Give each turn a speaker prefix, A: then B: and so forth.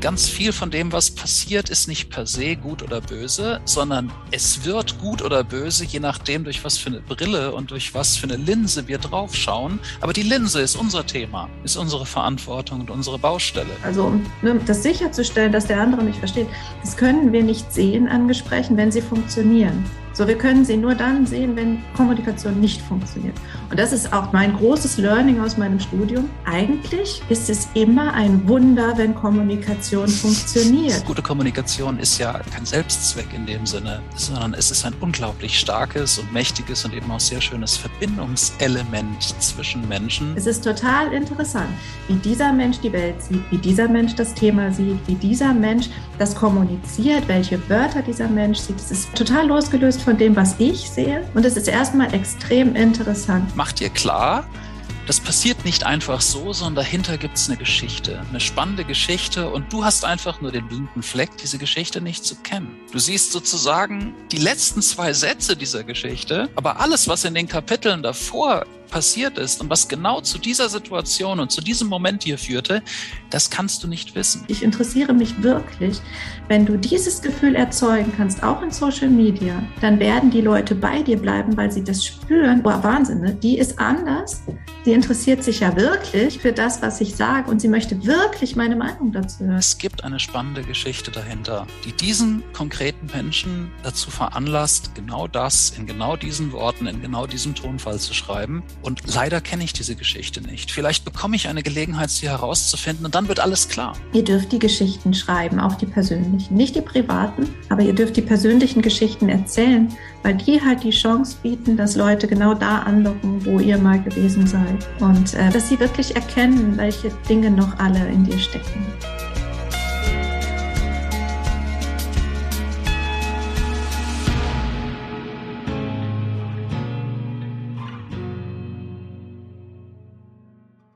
A: ganz viel von dem, was passiert, ist nicht per se gut oder böse, sondern es wird gut oder böse, je nachdem, durch was für eine Brille und durch was für eine Linse wir draufschauen. Aber die Linse ist unser Thema, ist unsere Verantwortung und unsere Baustelle.
B: Also um ne, das sicherzustellen, dass der andere mich versteht, das können wir nicht sehen an Gesprächen, wenn sie funktionieren. So, wir können sie nur dann sehen, wenn Kommunikation nicht funktioniert. Und das ist auch mein großes Learning aus meinem Studium. Eigentlich ist es immer ein Wunder, wenn Kommunikation funktioniert.
A: Gute Kommunikation ist ja kein Selbstzweck in dem Sinne, sondern es ist ein unglaublich starkes und mächtiges und eben auch sehr schönes Verbindungselement zwischen Menschen.
B: Es ist total interessant, wie dieser Mensch die Welt sieht, wie dieser Mensch das Thema sieht, wie dieser Mensch das kommuniziert, welche Wörter dieser Mensch sieht. Es ist total losgelöst von dem, was ich sehe. Und es ist erstmal extrem interessant.
A: Macht dir klar, das passiert nicht einfach so, sondern dahinter gibt es eine Geschichte, eine spannende Geschichte und du hast einfach nur den blinden Fleck, diese Geschichte nicht zu kennen. Du siehst sozusagen die letzten zwei Sätze dieser Geschichte, aber alles, was in den Kapiteln davor passiert ist und was genau zu dieser Situation und zu diesem Moment hier führte, das kannst du nicht wissen.
B: Ich interessiere mich wirklich, wenn du dieses Gefühl erzeugen kannst, auch in Social Media, dann werden die Leute bei dir bleiben, weil sie das spüren. Boah, Wahnsinn, ne? die ist anders. Sie interessiert sich ja wirklich für das, was ich sage und sie möchte wirklich meine Meinung dazu hören.
A: Es gibt eine spannende Geschichte dahinter, die diesen konkreten Menschen dazu veranlasst, genau das in genau diesen Worten, in genau diesem Tonfall zu schreiben. Und leider kenne ich diese Geschichte nicht. Vielleicht bekomme ich eine Gelegenheit, sie herauszufinden und dann wird alles klar.
B: Ihr dürft die Geschichten schreiben, auch die persönlichen. Nicht die privaten, aber ihr dürft die persönlichen Geschichten erzählen, weil die halt die Chance bieten, dass Leute genau da andocken, wo ihr mal gewesen seid. Und äh, dass sie wirklich erkennen, welche Dinge noch alle in dir stecken.